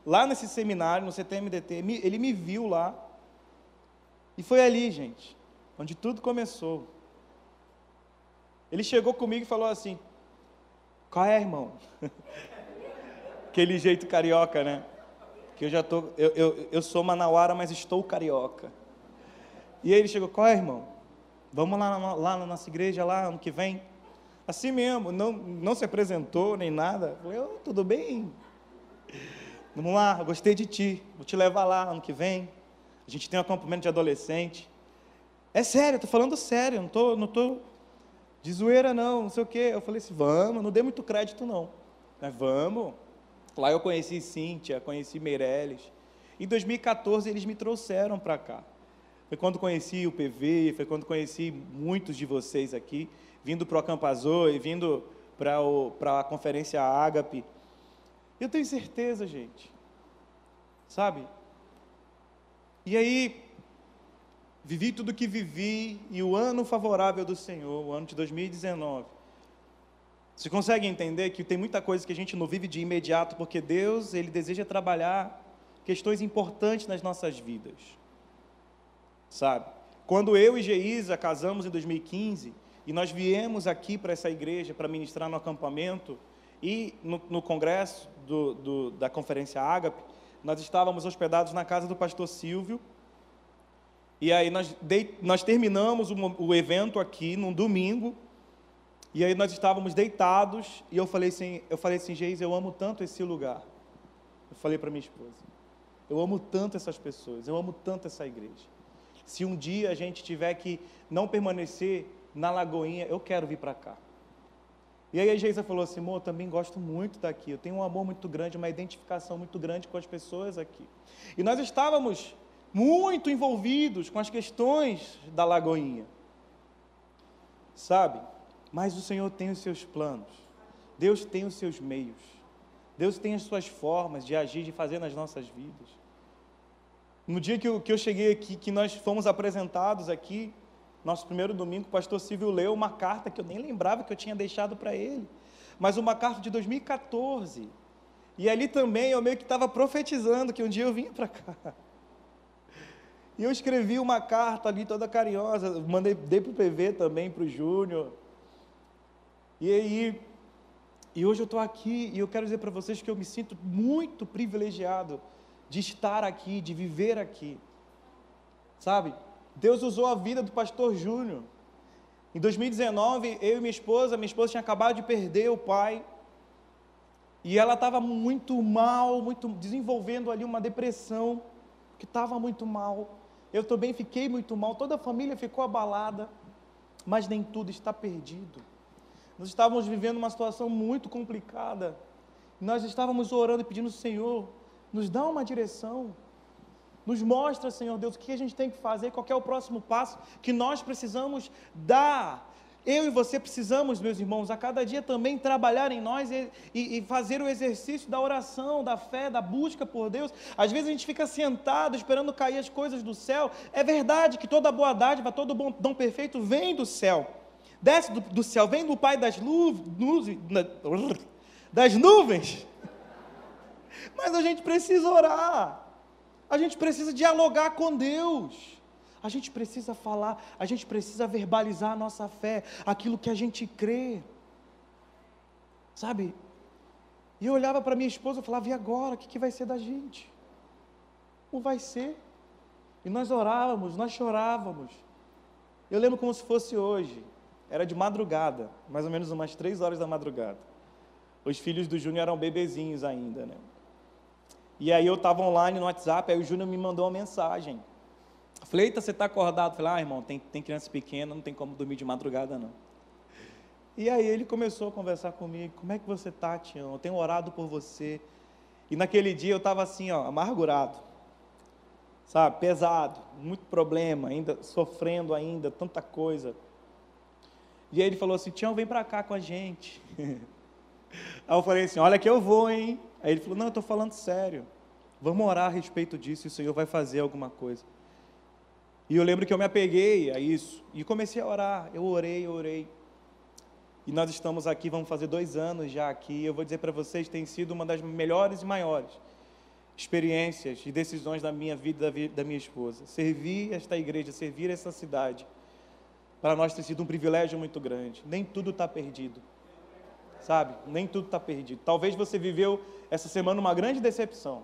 lá nesse seminário, no CTMDT, ele me viu lá. E foi ali, gente, onde tudo começou. Ele chegou comigo e falou assim: Qual é, irmão? Aquele jeito carioca, né? Que eu já tô, eu, eu, eu sou manauara, mas estou carioca. E aí ele chegou: Qual é, irmão? Vamos lá, lá na nossa igreja, lá ano que vem? Assim mesmo, não, não se apresentou nem nada. Eu Tudo bem? Vamos lá, gostei de ti, vou te levar lá ano que vem. A gente tem um acampamento de adolescente. É sério, estou falando sério, não estou não tô de zoeira não, não sei o quê. Eu falei assim, vamos, não dê muito crédito não. Nós vamos. Lá eu conheci Cíntia, conheci Meirelles. Em 2014 eles me trouxeram para cá. Foi quando conheci o PV, foi quando conheci muitos de vocês aqui, vindo para o Acampazô e vindo para a conferência Ágape. Eu tenho certeza, gente. Sabe? E aí, vivi tudo o que vivi e o ano favorável do Senhor, o ano de 2019. Você consegue entender que tem muita coisa que a gente não vive de imediato, porque Deus, Ele deseja trabalhar questões importantes nas nossas vidas. Sabe? Quando eu e Geisa casamos em 2015, e nós viemos aqui para essa igreja para ministrar no acampamento e no, no congresso do, do, da Conferência Ágape, nós estávamos hospedados na casa do pastor Silvio. E aí nós, de, nós terminamos o, o evento aqui num domingo. E aí nós estávamos deitados e eu falei assim, eu falei assim, Geis, eu amo tanto esse lugar. Eu falei para minha esposa, eu amo tanto essas pessoas, eu amo tanto essa igreja. Se um dia a gente tiver que não permanecer na Lagoinha, eu quero vir para cá. E aí a Geisa falou assim, amor, também gosto muito daqui, eu tenho um amor muito grande, uma identificação muito grande com as pessoas aqui. E nós estávamos muito envolvidos com as questões da Lagoinha, sabe? Mas o Senhor tem os seus planos, Deus tem os seus meios, Deus tem as suas formas de agir, de fazer nas nossas vidas. No dia que eu, que eu cheguei aqui, que nós fomos apresentados aqui, nosso primeiro domingo, o pastor Silvio leu uma carta que eu nem lembrava que eu tinha deixado para ele, mas uma carta de 2014. E ali também eu meio que estava profetizando que um dia eu vinha para cá. E eu escrevi uma carta ali toda carinhosa, mandei, dei para o PV também, para o Júnior. E aí, e hoje eu estou aqui e eu quero dizer para vocês que eu me sinto muito privilegiado de estar aqui, de viver aqui. Sabe? Deus usou a vida do pastor Júnior. Em 2019, eu e minha esposa, minha esposa tinha acabado de perder o pai. E ela estava muito mal, muito desenvolvendo ali uma depressão, que estava muito mal. Eu também fiquei muito mal, toda a família ficou abalada, mas nem tudo está perdido. Nós estávamos vivendo uma situação muito complicada. Nós estávamos orando e pedindo, Senhor, nos dá uma direção. Nos mostra, Senhor Deus, o que a gente tem que fazer, qual é o próximo passo que nós precisamos dar. Eu e você precisamos, meus irmãos, a cada dia também trabalhar em nós e, e, e, fazer o exercício da oração, da fé, da busca por Deus. Às vezes a gente fica sentado esperando cair as coisas do céu. É verdade que toda boa dádiva, todo bom dom perfeito vem do céu. Desce do, do céu, vem do Pai das, nuvens, das nuvens. Mas a gente precisa orar. A gente precisa dialogar com Deus. A gente precisa falar, a gente precisa verbalizar a nossa fé, aquilo que a gente crê. Sabe? E eu olhava para minha esposa e falava: e agora? O que, que vai ser da gente? Não vai ser. E nós orávamos, nós chorávamos. Eu lembro como se fosse hoje. Era de madrugada, mais ou menos umas três horas da madrugada. Os filhos do Júnior eram bebezinhos ainda, né? E aí eu estava online no WhatsApp, aí o Júnior me mandou uma mensagem. falei, eita, você está acordado? falei, ah, irmão, tem, tem criança pequena, não tem como dormir de madrugada, não. E aí ele começou a conversar comigo, como é que você está, Tião? Eu tenho orado por você. E naquele dia eu estava assim, ó, amargurado. Sabe, pesado, muito problema, ainda sofrendo ainda, tanta coisa. E aí ele falou assim, Tião, vem para cá com a gente. Aí eu falei assim, olha que eu vou, hein? Aí ele falou: Não, eu estou falando sério. Vamos orar a respeito disso e o Senhor vai fazer alguma coisa. E eu lembro que eu me apeguei a isso e comecei a orar. Eu orei, eu orei. E nós estamos aqui, vamos fazer dois anos já aqui. Eu vou dizer para vocês, tem sido uma das melhores e maiores experiências e decisões da minha vida da minha esposa. Servir esta igreja, servir essa cidade, para nós tem sido um privilégio muito grande. Nem tudo está perdido sabe? Nem tudo está perdido. Talvez você viveu essa semana uma grande decepção.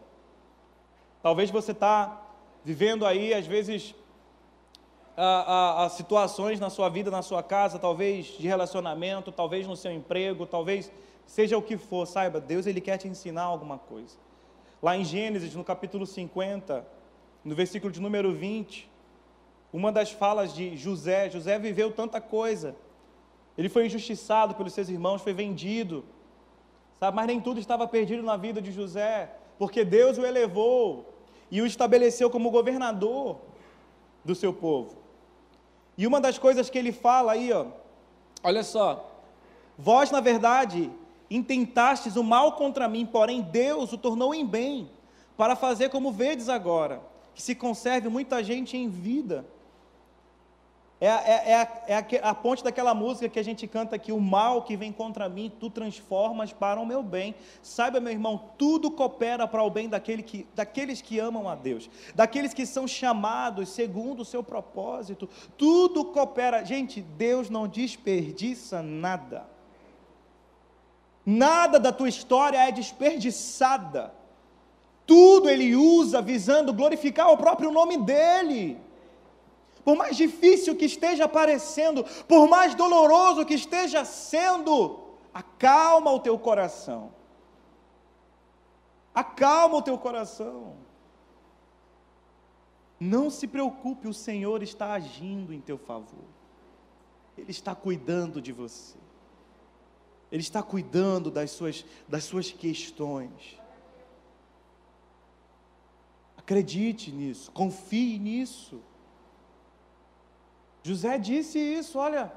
Talvez você está vivendo aí, às vezes, a, a, a situações na sua vida, na sua casa, talvez de relacionamento, talvez no seu emprego, talvez seja o que for, saiba, Deus ele quer te ensinar alguma coisa. Lá em Gênesis, no capítulo 50, no versículo de número 20, uma das falas de José, José viveu tanta coisa, ele foi injustiçado pelos seus irmãos, foi vendido, sabe? Mas nem tudo estava perdido na vida de José, porque Deus o elevou e o estabeleceu como governador do seu povo. E uma das coisas que ele fala aí, ó, olha só, vós na verdade intentastes o mal contra mim, porém Deus o tornou em bem, para fazer como vedes agora, que se conserve muita gente em vida. É, é, é, a, é a, ponte daquela música que a gente canta aqui: o mal que vem contra mim, tu transformas para o meu bem. Saiba, meu irmão, tudo coopera para o bem daquele que, daqueles que amam a Deus, daqueles que são chamados segundo o seu propósito. Tudo coopera. Gente, Deus não desperdiça nada. Nada da tua história é desperdiçada. Tudo Ele usa visando glorificar o próprio nome dEle por mais difícil que esteja parecendo, por mais doloroso que esteja sendo, acalma o teu coração. Acalma o teu coração. Não se preocupe, o Senhor está agindo em teu favor. Ele está cuidando de você. Ele está cuidando das suas, das suas questões. Acredite nisso, confie nisso. José disse isso: olha,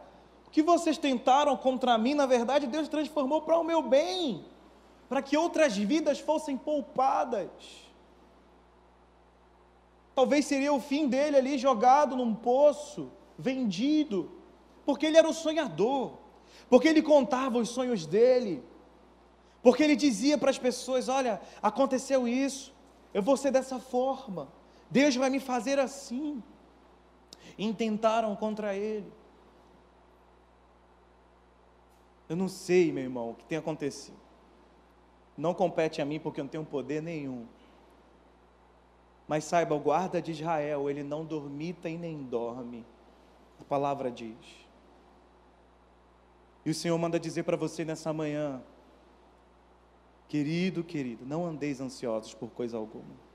o que vocês tentaram contra mim, na verdade, Deus transformou para o meu bem, para que outras vidas fossem poupadas. Talvez seria o fim dele ali jogado num poço, vendido, porque ele era o sonhador, porque ele contava os sonhos dele, porque ele dizia para as pessoas: Olha, aconteceu isso, eu vou ser dessa forma, Deus vai me fazer assim intentaram contra ele. Eu não sei, meu irmão, o que tem acontecido. Não compete a mim porque eu não tenho poder nenhum. Mas saiba, o guarda de Israel, ele não dormita e nem dorme. A palavra diz. E o Senhor manda dizer para você nessa manhã, querido, querido, não andeis ansiosos por coisa alguma.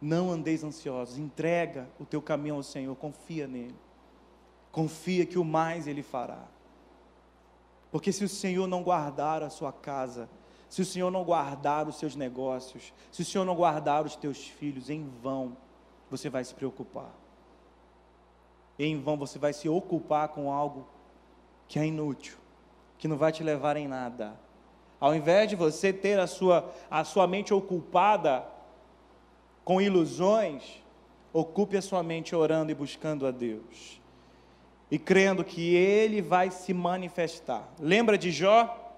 Não andeis ansiosos, entrega o teu caminho ao Senhor, confia nele. Confia que o mais ele fará. Porque se o Senhor não guardar a sua casa, se o Senhor não guardar os seus negócios, se o Senhor não guardar os teus filhos, em vão você vai se preocupar. Em vão você vai se ocupar com algo que é inútil, que não vai te levar em nada. Ao invés de você ter a sua, a sua mente ocupada com ilusões, ocupe a sua mente orando e buscando a Deus. E crendo que Ele vai se manifestar. Lembra de Jó?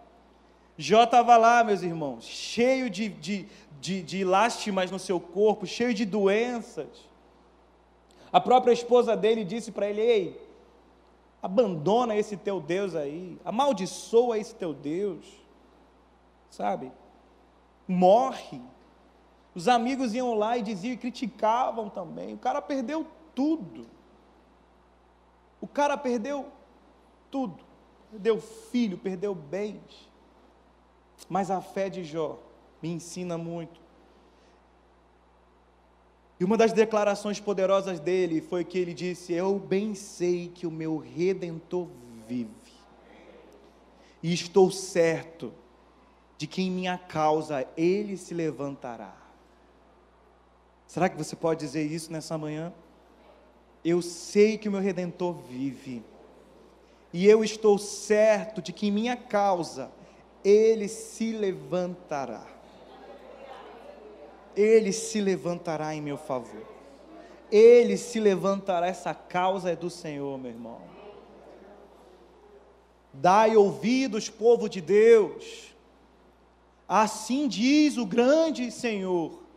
Jó estava lá, meus irmãos, cheio de, de, de, de lástimas no seu corpo, cheio de doenças. A própria esposa dele disse para ele: Ei, abandona esse teu Deus aí, amaldiçoa esse teu Deus, sabe? Morre. Os amigos iam lá e diziam e criticavam também. O cara perdeu tudo. O cara perdeu tudo. Perdeu filho, perdeu bens. Mas a fé de Jó me ensina muito. E uma das declarações poderosas dele foi que ele disse: Eu bem sei que o meu redentor vive, e estou certo de que em minha causa ele se levantará. Será que você pode dizer isso nessa manhã? Eu sei que o meu redentor vive, e eu estou certo de que em minha causa ele se levantará. Ele se levantará em meu favor. Ele se levantará, essa causa é do Senhor, meu irmão. Dai ouvidos, povo de Deus. Assim diz o grande Senhor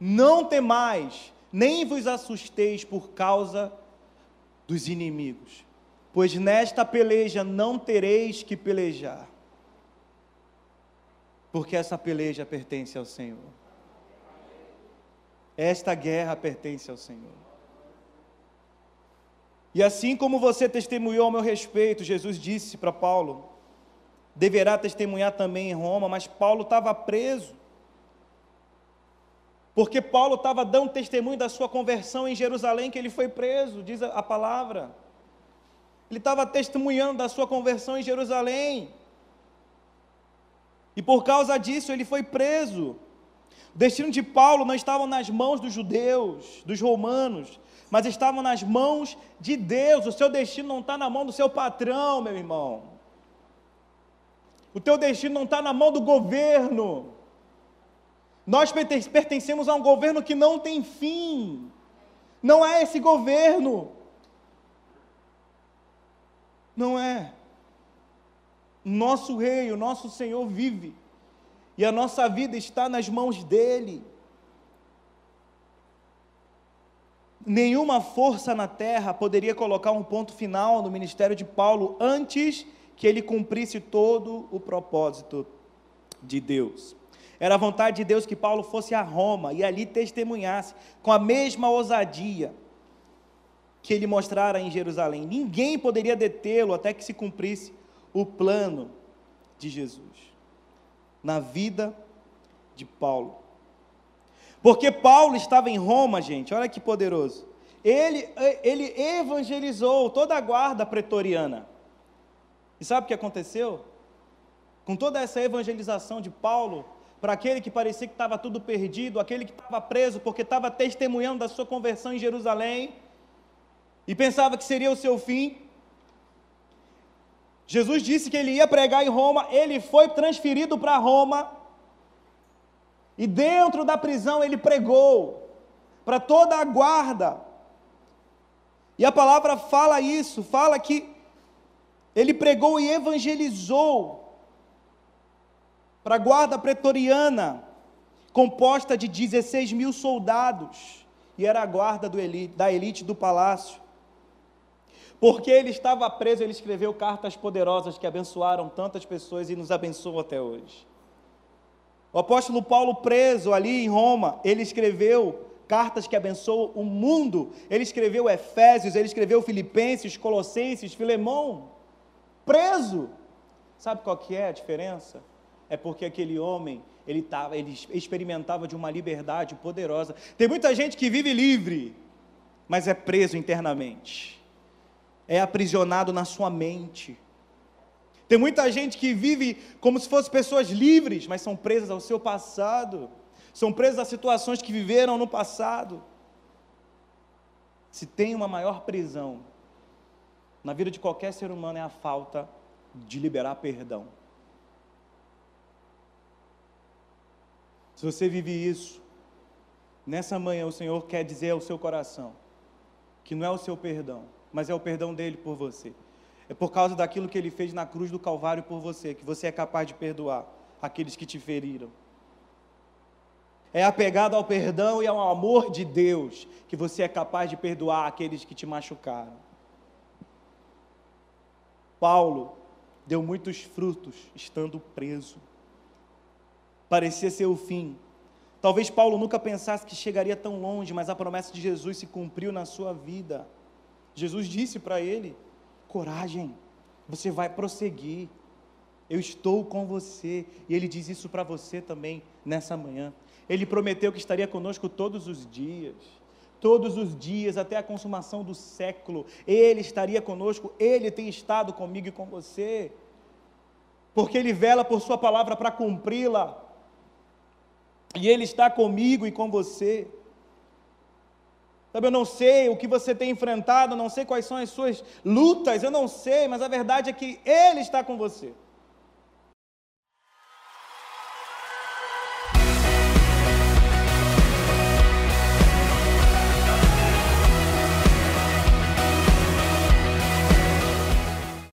não temais, nem vos assusteis por causa dos inimigos, pois nesta peleja não tereis que pelejar, porque essa peleja pertence ao Senhor. Esta guerra pertence ao Senhor. E assim como você testemunhou ao meu respeito, Jesus disse para Paulo, deverá testemunhar também em Roma, mas Paulo estava preso. Porque Paulo estava dando testemunho da sua conversão em Jerusalém, que ele foi preso, diz a palavra. Ele estava testemunhando da sua conversão em Jerusalém. E por causa disso ele foi preso. O destino de Paulo não estava nas mãos dos judeus, dos romanos, mas estavam nas mãos de Deus. O seu destino não está na mão do seu patrão, meu irmão. O teu destino não está na mão do governo. Nós pertencemos a um governo que não tem fim. Não é esse governo. Não é. Nosso rei, o nosso Senhor vive. E a nossa vida está nas mãos dele. nenhuma força na terra poderia colocar um ponto final no ministério de Paulo antes que ele cumprisse todo o propósito de Deus. Era a vontade de Deus que Paulo fosse a Roma e ali testemunhasse com a mesma ousadia que ele mostrara em Jerusalém. Ninguém poderia detê-lo até que se cumprisse o plano de Jesus na vida de Paulo. Porque Paulo estava em Roma, gente, olha que poderoso. Ele, ele evangelizou toda a guarda pretoriana. E sabe o que aconteceu? Com toda essa evangelização de Paulo, para aquele que parecia que estava tudo perdido, aquele que estava preso porque estava testemunhando da sua conversão em Jerusalém e pensava que seria o seu fim. Jesus disse que ele ia pregar em Roma, ele foi transferido para Roma e dentro da prisão ele pregou para toda a guarda. E a palavra fala isso, fala que ele pregou e evangelizou para a guarda pretoriana, composta de 16 mil soldados, e era a guarda elite, da elite do palácio. Porque ele estava preso, ele escreveu cartas poderosas que abençoaram tantas pessoas e nos abençoam até hoje. O apóstolo Paulo, preso ali em Roma, ele escreveu cartas que abençoam o mundo. Ele escreveu Efésios, ele escreveu Filipenses, Colossenses, Filemão, preso. Sabe qual que é a diferença? É porque aquele homem, ele, tava, ele experimentava de uma liberdade poderosa. Tem muita gente que vive livre, mas é preso internamente. É aprisionado na sua mente tem muita gente que vive como se fossem pessoas livres, mas são presas ao seu passado, são presas a situações que viveram no passado. Se tem uma maior prisão na vida de qualquer ser humano é a falta de liberar perdão. Se você vive isso, nessa manhã o Senhor quer dizer ao seu coração que não é o seu perdão, mas é o perdão dele por você. É por causa daquilo que ele fez na cruz do Calvário por você, que você é capaz de perdoar aqueles que te feriram. É apegado ao perdão e ao amor de Deus que você é capaz de perdoar aqueles que te machucaram. Paulo deu muitos frutos estando preso. Parecia ser o fim. Talvez Paulo nunca pensasse que chegaria tão longe, mas a promessa de Jesus se cumpriu na sua vida. Jesus disse para ele: coragem, você vai prosseguir. Eu estou com você. E Ele diz isso para você também nessa manhã. Ele prometeu que estaria conosco todos os dias. Todos os dias, até a consumação do século, Ele estaria conosco, Ele tem estado comigo e com você, porque Ele vela por Sua palavra para cumpri-la, e Ele está comigo e com você. Sabe, eu não sei o que você tem enfrentado, não sei quais são as suas lutas, eu não sei, mas a verdade é que Ele está com você.